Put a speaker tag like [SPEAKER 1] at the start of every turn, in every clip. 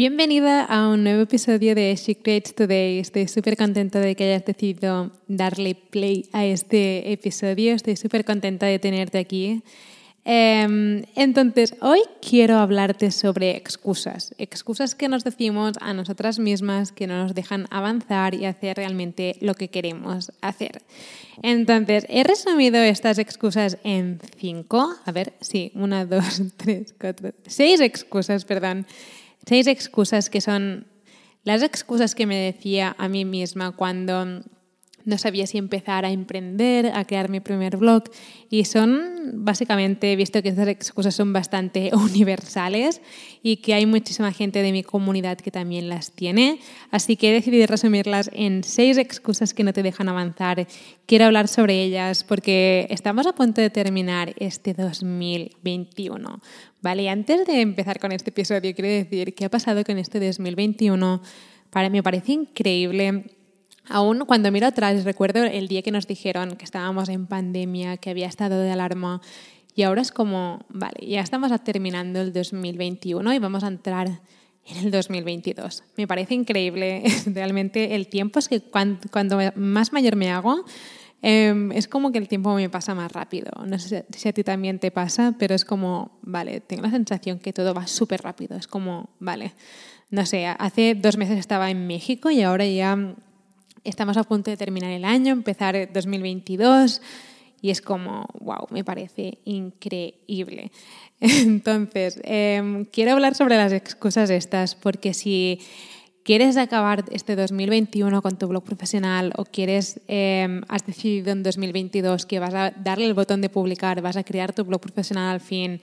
[SPEAKER 1] Bienvenida a un nuevo episodio de She Today. Estoy súper contenta de que hayas decidido darle play a este episodio. Estoy súper contenta de tenerte aquí. Em, entonces, hoy quiero hablarte sobre excusas. Excusas que nos decimos a nosotras mismas que no nos dejan avanzar y hacer realmente lo que queremos hacer. Entonces, he resumido estas excusas en cinco. A ver, sí, una, dos, tres, cuatro, seis excusas, perdón seis excusas que son las excusas que me decía a mí misma cuando no sabía si empezar a emprender, a crear mi primer blog y son básicamente, visto que estas excusas son bastante universales y que hay muchísima gente de mi comunidad que también las tiene, así que he decidido resumirlas en seis excusas que no te dejan avanzar. Quiero hablar sobre ellas porque estamos a punto de terminar este 2021. Vale, antes de empezar con este episodio, quiero decir qué ha pasado con este 2021. Para mí me parece increíble. Aún cuando miro atrás, recuerdo el día que nos dijeron que estábamos en pandemia, que había estado de alarma, y ahora es como, vale, ya estamos terminando el 2021 y vamos a entrar en el 2022. Me parece increíble, realmente el tiempo es que cuando, más mayor me hago, Em, es como que el tiempo me pasa más rápido. No sé si a ti también te pasa, pero es como, vale, tengo la sensación que todo va súper rápido. Es como, vale, no sé, hace dos meses estaba en México y ahora ya estamos a punto de terminar el año, empezar 2022 y es como, wow, me parece increíble. Entonces, em, quiero hablar sobre las excusas estas porque si quieres acabar este 2021 con tu blog profesional o quieres, em, has decidido en 2022 que vas a darle el botón de publicar, vas a crear tu blog profesional al fin,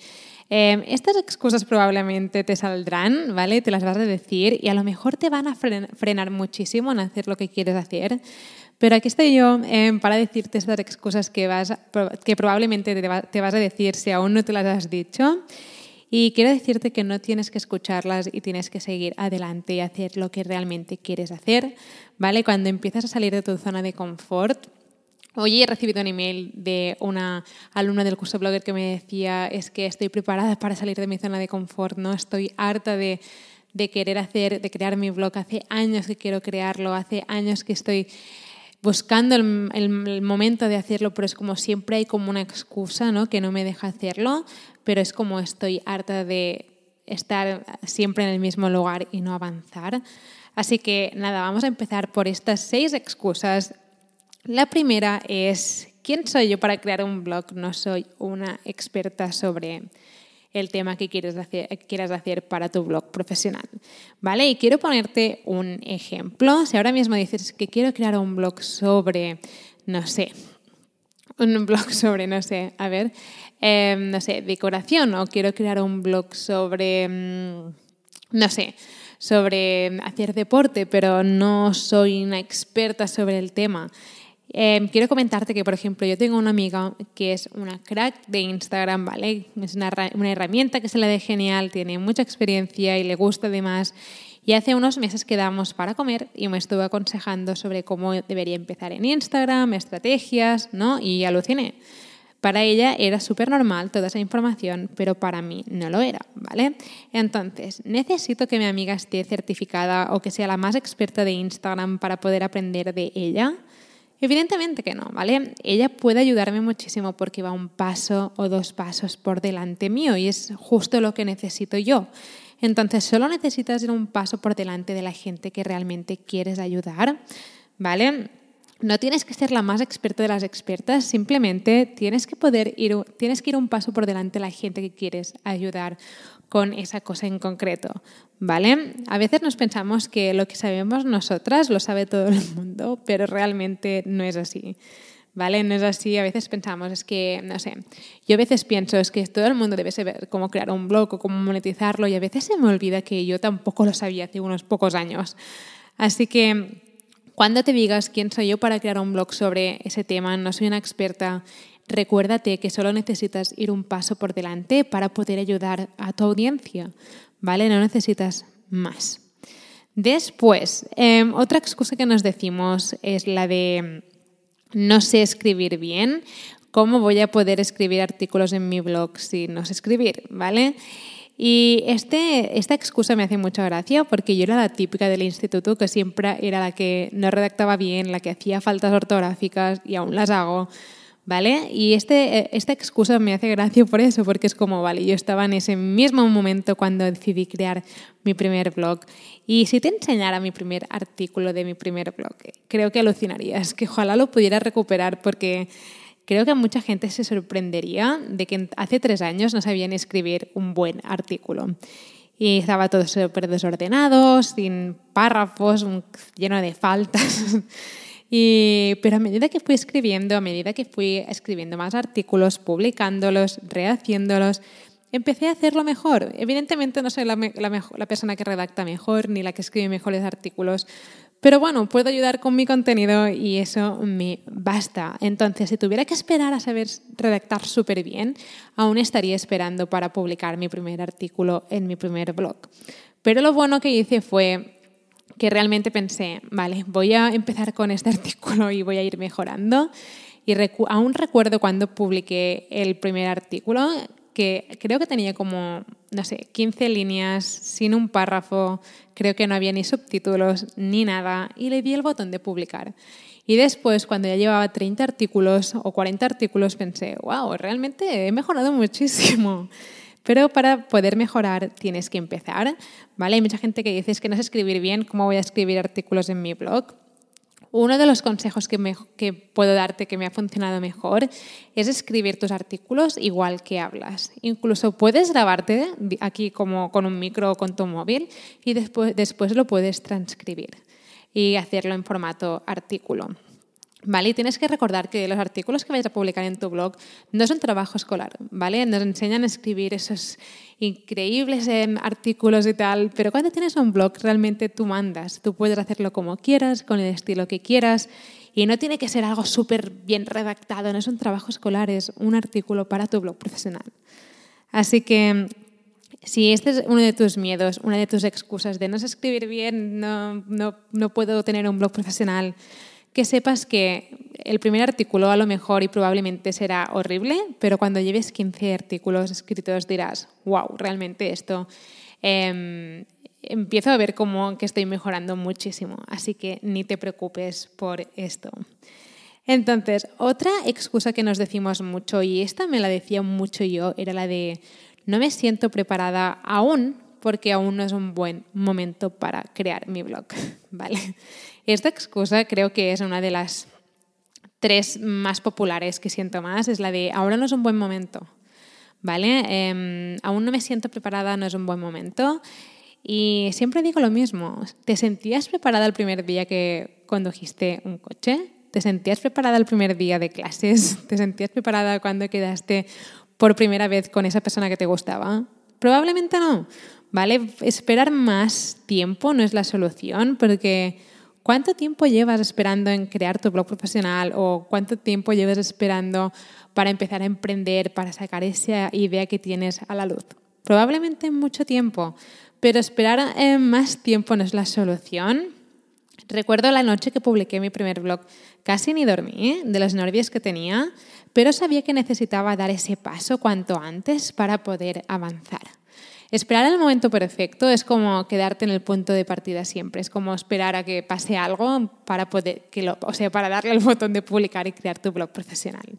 [SPEAKER 1] em, estas excusas probablemente te saldrán, ¿vale? Te las vas a decir y a lo mejor te van a frenar muchísimo en hacer lo que quieres hacer. Pero aquí estoy yo em, para decirte estas excusas que, vas, que probablemente te vas a decir si aún no te las has dicho. Y quiero decirte que no tienes que escucharlas y tienes que seguir adelante y hacer lo que realmente quieres hacer, ¿vale? Cuando empiezas a salir de tu zona de confort, Hoy he recibido un email de una alumna del curso Blogger que me decía, es que estoy preparada para salir de mi zona de confort, ¿no? Estoy harta de, de querer hacer, de crear mi blog. Hace años que quiero crearlo, hace años que estoy buscando el, el, momento de hacerlo, pero es como siempre hay como una excusa ¿no? que no me deja hacerlo, pero es como estoy harta de estar siempre en el mismo lugar y no avanzar. Así que nada, vamos a empezar por estas seis excusas. La primera es, ¿quién soy yo para crear un blog? No soy una experta sobre el tema que quieres hacer, quieras hacer para tu blog profesional. ¿Vale? Y quiero ponerte un ejemplo. Si ahora mismo dices que quiero crear un blog sobre, no sé, un blog sobre, no sé, a ver, em, no sé, decoración o quiero crear un blog sobre, mm, no sé, sobre hacer deporte, pero no soy una experta sobre el tema. Em, quiero comentarte que, por ejemplo, yo tengo una amiga que es una crack de Instagram, ¿vale? Es una, una herramienta que se le da genial, tiene mucha experiencia y le gusta además. Y hace unos meses quedamos para comer y me estuvo aconsejando sobre cómo debería empezar en Instagram, estrategias, ¿no? Y aluciné. Para ella era súper normal toda esa información, pero para mí no lo era, ¿vale? Entonces, ¿necesito que mi amiga esté certificada o que sea la más experta de Instagram para poder aprender de ella? Evidentemente que no, ¿vale? Ella puede ayudarme muchísimo porque va un paso o dos pasos por delante mío y es justo lo que necesito yo. Entonces, solo necesitas ir un paso por delante de la gente que realmente quieres ayudar, ¿vale? No tienes que ser la más experta de las expertas, simplemente tienes que poder ir, tienes que ir un paso por delante de la gente que quieres ayudar con esa cosa en concreto, ¿vale? A veces nos pensamos que lo que sabemos nosotras lo sabe todo el mundo, pero realmente no es así. ¿vale? No es así, a veces pensamos, es que, no sé, yo a veces pienso, es que todo el mundo debe saber cómo crear un blog o cómo monetizarlo y a veces se me olvida que yo tampoco lo sabía hace unos pocos años. Así que cuando te digas quién soy yo para crear un blog sobre ese tema, no soy una experta, recuérdate que solo necesitas ir un paso por delante para poder ayudar a tu audiencia, ¿vale? No necesitas más. Después, em, otra excusa que nos decimos es la de no sé escribir bien, ¿cómo voy a poder escribir artículos en mi blog si no sé escribir? ¿Vale? Y este, esta excusa me hace mucha gracia porque yo era la típica del instituto que siempre era la que no redactaba bien, la que hacía faltas ortográficas y aún las hago. ¿Vale? Y este, esta excusa me hace gracia por eso, porque es como, vale, yo estaba en ese mismo momento cuando decidí crear mi primer blog. Y si te enseñara mi primer artículo de mi primer blog, creo que alucinarías, que ojalá lo pudiera recuperar porque creo que mucha gente se sorprendería de que hace tres años no sabían escribir un buen artículo. Y estaba todo súper desordenado, sin párrafos, lleno de faltas. Y, pero a medida que fui escribiendo, a medida que fui escribiendo más artículos, publicándolos, rehaciéndolos, empecé a hacerlo mejor. Evidentemente no soy la, la, persona que redacta mejor ni la que escribe mejores artículos, pero bueno, puedo ayudar con mi contenido y eso me basta. Entonces, si tuviera que esperar a saber redactar súper bien, aún estaría esperando para publicar mi primer artículo en mi primer blog. Pero lo bueno que hice fue que realmente pensé, vale, voy a empezar con este artículo y voy a ir mejorando. Y aún recuerdo cuando publiqué el primer artículo, que creo que tenía como, no sé, 15 líneas, sin un párrafo, creo que no había ni subtítulos ni nada, y le di el botón de publicar. Y después, cuando ya llevaba 30 artículos o 40 artículos, pensé, wow, realmente he mejorado muchísimo. Pero para poder mejorar tienes que empezar, ¿vale? Hay mucha gente que dice que no sé escribir bien, ¿cómo voy a escribir artículos en mi blog? Uno de los consejos que, puedo darte que me ha funcionado mejor es escribir tus artículos igual que hablas. Incluso puedes grabarte aquí como con un micro o con tu móvil y después, después lo puedes transcribir y hacerlo en formato artículo. ¿Vale? Y tienes que recordar que los artículos que vayas a publicar en tu blog no son trabajo escolar, ¿vale? Nos enseñan a escribir esos increíbles em, artículos y tal, pero cuando tienes un blog realmente tú mandas, tú puedes hacerlo como quieras, con el estilo que quieras y no tiene que ser algo súper bien redactado, no es un trabajo escolar, es un artículo para tu blog profesional. Así que si este es uno de tus miedos, una de tus excusas de no sé escribir bien, no, no, no puedo tener un blog profesional, que sepas que el primer artículo a lo mejor y probablemente será horrible, pero cuando lleves 15 artículos escritos dirás, wow, realmente esto em, empiezo a ver como que estoy mejorando muchísimo, así que ni te preocupes por esto. Entonces, otra excusa que nos decimos mucho, y esta me la decía mucho yo, era la de no me siento preparada aún porque aún no es un buen momento para crear mi blog, ¿vale? Esta excusa creo que es una de las tres más populares que siento más, es la de ahora no es un buen momento, ¿vale? Em, aún no me siento preparada, no es un buen momento. Y siempre digo lo mismo, ¿te sentías preparada el primer día que condujiste un coche? ¿Te sentías preparada el primer día de clases? ¿Te sentías preparada cuando quedaste por primera vez con esa persona que te gustaba? Probablemente no, ¿vale? Esperar más tiempo no es la solución porque ¿Cuánto tiempo llevas esperando en crear tu blog profesional o cuánto tiempo llevas esperando para empezar a emprender, para sacar esa idea que tienes a la luz? Probablemente mucho tiempo, pero esperar eh, más tiempo no es la solución. Recuerdo la noche que publiqué mi primer blog, casi ni dormí de los nervios que tenía, pero sabía que necesitaba dar ese paso cuanto antes para poder avanzar. Esperar el momento perfecto es como quedarte en el punto de partida siempre, es como esperar a que pase algo para poder que lo, o sea, para darle el botón de publicar y crear tu blog profesional.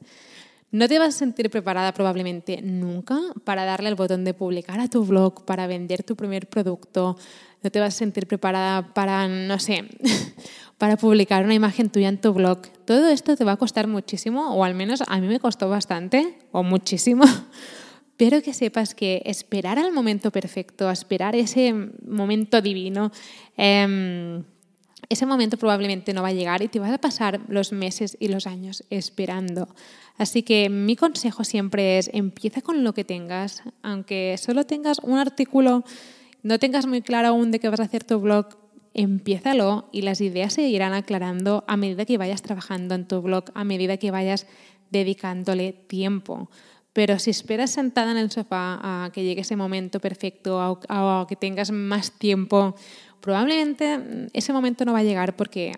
[SPEAKER 1] No te vas a sentir preparada probablemente nunca para darle el botón de publicar a tu blog, para vender tu primer producto. No te vas a sentir preparada para, no sé, para publicar una imagen tuya en tu blog. Todo esto te va a costar muchísimo, o al menos a mí me costó bastante, o muchísimo, pero que sepas que esperar al momento perfecto, esperar ese momento divino, em, ese momento probablemente no va a llegar y te vas a pasar los meses y los años esperando. Así que mi consejo siempre es empieza con lo que tengas, aunque solo tengas un artículo, no tengas muy claro aún de qué vas a hacer tu blog, empiézalo y las ideas se irán aclarando a medida que vayas trabajando en tu blog, a medida que vayas dedicándole tiempo. Pero si esperas sentada en el sofá a que llegue ese momento perfecto, o a que tengas más tiempo, probablemente ese momento no va a llegar porque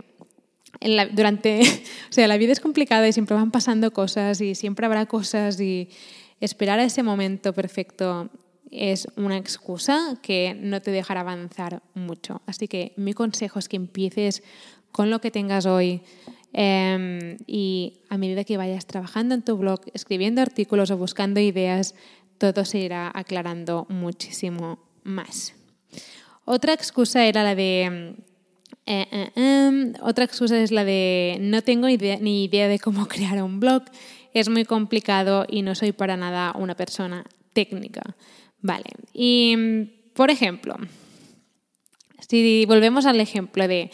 [SPEAKER 1] durante, o sea, la vida es complicada y siempre van pasando cosas y siempre habrá cosas y esperar a ese momento perfecto es una excusa que no te dejará avanzar mucho. Así que mi consejo es que empieces con lo que tengas hoy em, y a medida que vayas trabajando en tu blog, escribiendo artículos o buscando ideas, todo se irá aclarando muchísimo más. Otra excusa era la de eh, eh, em, otra excusa es la de no tengo ni idea de cómo crear un blog, es muy complicado y no soy para nada una persona técnica. Vale, y por ejemplo, si volvemos al ejemplo de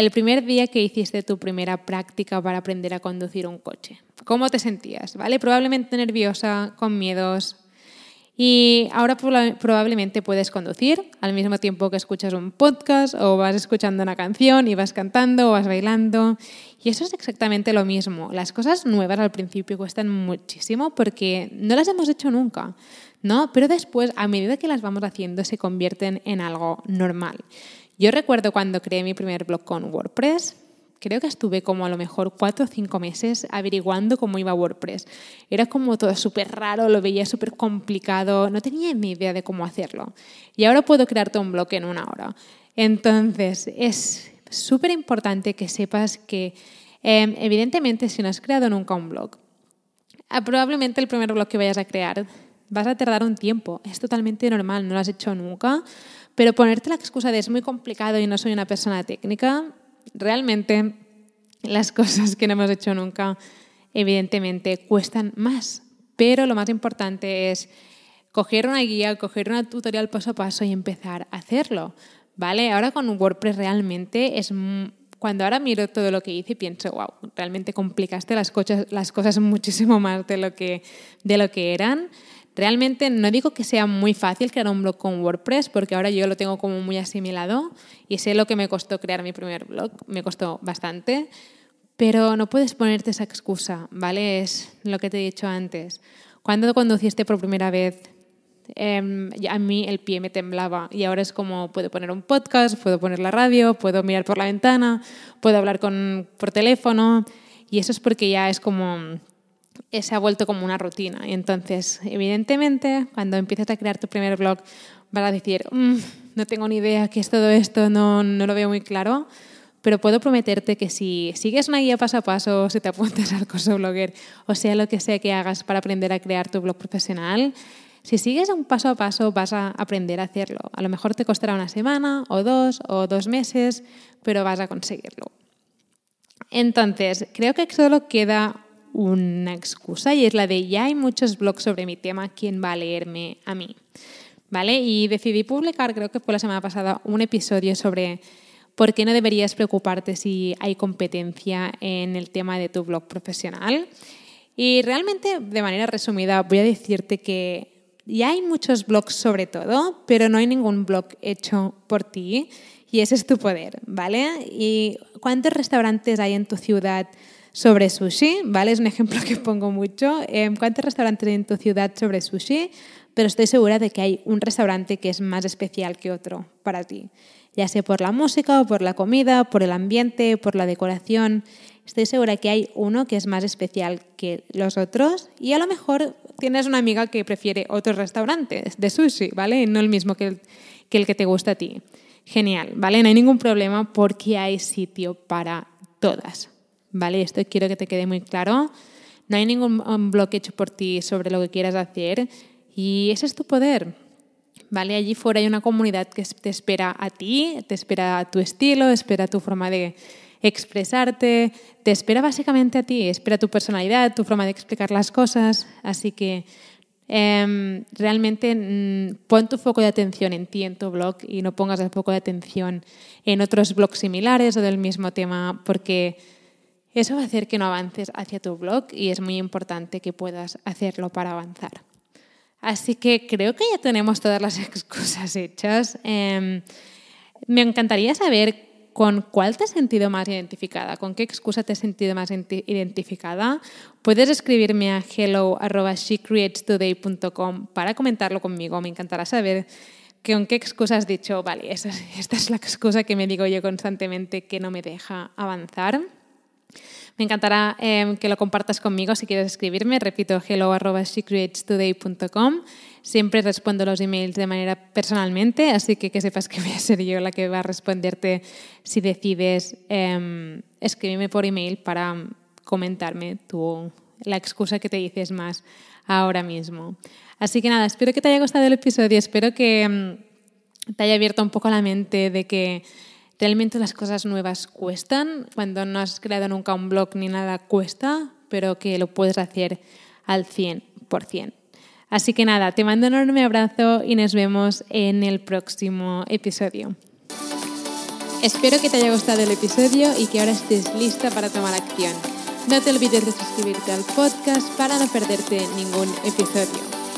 [SPEAKER 1] el primer día que hiciste tu primera práctica para aprender a conducir un coche, ¿cómo te sentías? ¿Vale? Probablemente nerviosa, con miedos, y ahora probablemente puedes conducir al mismo tiempo que escuchas un podcast o vas escuchando una canción y vas cantando o vas bailando. Y eso es exactamente lo mismo. Las cosas nuevas al principio cuestan muchísimo porque no las hemos hecho nunca, ¿no? Pero después, a medida que las vamos haciendo, se convierten en algo normal. Yo recuerdo cuando creé mi primer blog con WordPress, creo que estuve como a lo mejor cuatro o cinco meses averiguando cómo iba WordPress. Era como todo súper raro, lo veía súper complicado, no tenía ni idea de cómo hacerlo. Y ahora puedo crearte un blog en una hora. Entonces, es súper importante que sepas que, em, evidentemente, si no has creado nunca un blog, ah, probablemente el primer blog que vayas a crear vas a tardar un tiempo. Es totalmente normal, no lo has hecho nunca. Pero ponerte la excusa de es muy complicado y no soy una persona técnica, realmente las cosas que no hemos hecho nunca, evidentemente, cuestan más. Pero lo más importante es coger una guía, coger una tutorial paso a paso y empezar a hacerlo. ¿Vale? Ahora con WordPress realmente es... Cuando ahora miro todo lo que hice pienso, wow, realmente complicaste las cosas, las cosas muchísimo más de lo que, de lo que eran. Realmente no digo que sea muy fácil crear un blog con WordPress, porque ahora yo lo tengo como muy asimilado y sé lo que me costó crear mi primer blog, me costó bastante, pero no puedes ponerte esa excusa, ¿vale? Es lo que te he dicho antes. Cuando conduciste por primera vez, em, a mí el pie me temblaba y ahora es como puedo poner un podcast, puedo poner la radio, puedo mirar por la ventana, puedo hablar por teléfono y eso es porque ya es como se ha vuelto como una rutina. Y entonces, evidentemente, cuando empieces a crear tu primer blog, vas a decir, mm, no tengo ni idea qué es todo esto, no, no lo veo muy claro, pero puedo prometerte que si sigues una guía paso a paso, si te apuntas al curso blogger, o sea lo que sea que hagas para aprender a crear tu blog profesional, si sigues un paso a paso vas a aprender a hacerlo. A lo mejor te costará una semana o dos o dos meses, pero vas a conseguirlo. Entonces, creo que solo queda una excusa y es la de ya hay muchos blogs sobre mi tema, ¿quién va a leerme a mí? ¿Vale? Y decidí publicar, creo que fue la semana pasada, un episodio sobre por qué no deberías preocuparte si hay competencia en el tema de tu blog profesional. Y realmente, de manera resumida, voy a decirte que ya hay muchos blogs sobre todo, pero no hay ningún blog hecho por ti y ese es tu poder, ¿vale? ¿Y cuántos restaurantes hay en tu ciudad? Sobre sushi, ¿vale? Es un ejemplo que pongo mucho. Em, ¿Cuántos restaurantes hay en tu ciudad sobre sushi? Pero estoy segura de que hay un restaurante que es más especial que otro para ti, ya sea por la música o por la comida, por el ambiente, por la decoración. Estoy segura que hay uno que es más especial que los otros y a lo mejor tienes una amiga que prefiere otros restaurantes de sushi, ¿vale? No el mismo que el que, el que te gusta a ti. Genial, ¿vale? No hay ningún problema porque hay sitio para todas. ¿Vale? Esto quiero que te quede muy claro. No hay ningún bloque hecho por ti sobre lo que quieras hacer y ese es tu poder. ¿Vale? Allí fuera hay una comunidad que te espera a ti, te espera a tu estilo, espera tu forma de expresarte, te espera básicamente a ti, espera tu personalidad, tu forma de explicar las cosas. Así que Em, realmente mm, pon tu foco de atención en ti, en tu blog, y no pongas el foco de atención en otros blogs similares o del mismo tema, porque eso va a hacer que no avances hacia tu blog y es muy importante que puedas hacerlo para avanzar. Así que creo que ya tenemos todas las excusas hechas. Em, me encantaría saber con cuál te has sentido más identificada, con qué excusa te has sentido más identificada. Puedes escribirme a hello.shecreatestoday.com para comentarlo conmigo. Me encantará saber con qué excusa has dicho, vale, esta es la excusa que me digo yo constantemente que no me deja avanzar. Me encantará em, que lo compartas conmigo si quieres escribirme. Repito, hello.shecreatestoday.com. Siempre respondo los emails de manera personalmente, así que que sepas que voy a ser yo la que va a responderte si decides eh, escribirme por email para comentarme tu, la excusa que te dices más ahora mismo. Así que nada, espero que te haya gustado el episodio, espero que em, te haya abierto un poco la mente de que realmente las cosas nuevas cuestan, cuando no has creado nunca un blog ni nada cuesta, pero que lo puedes hacer al 100%. Así que nada, te mando un enorme abrazo y nos vemos en el próximo episodio. Espero que te haya gustado el episodio y que ahora estés lista para tomar acción. No te olvides de suscribirte al podcast para no perderte ningún episodio.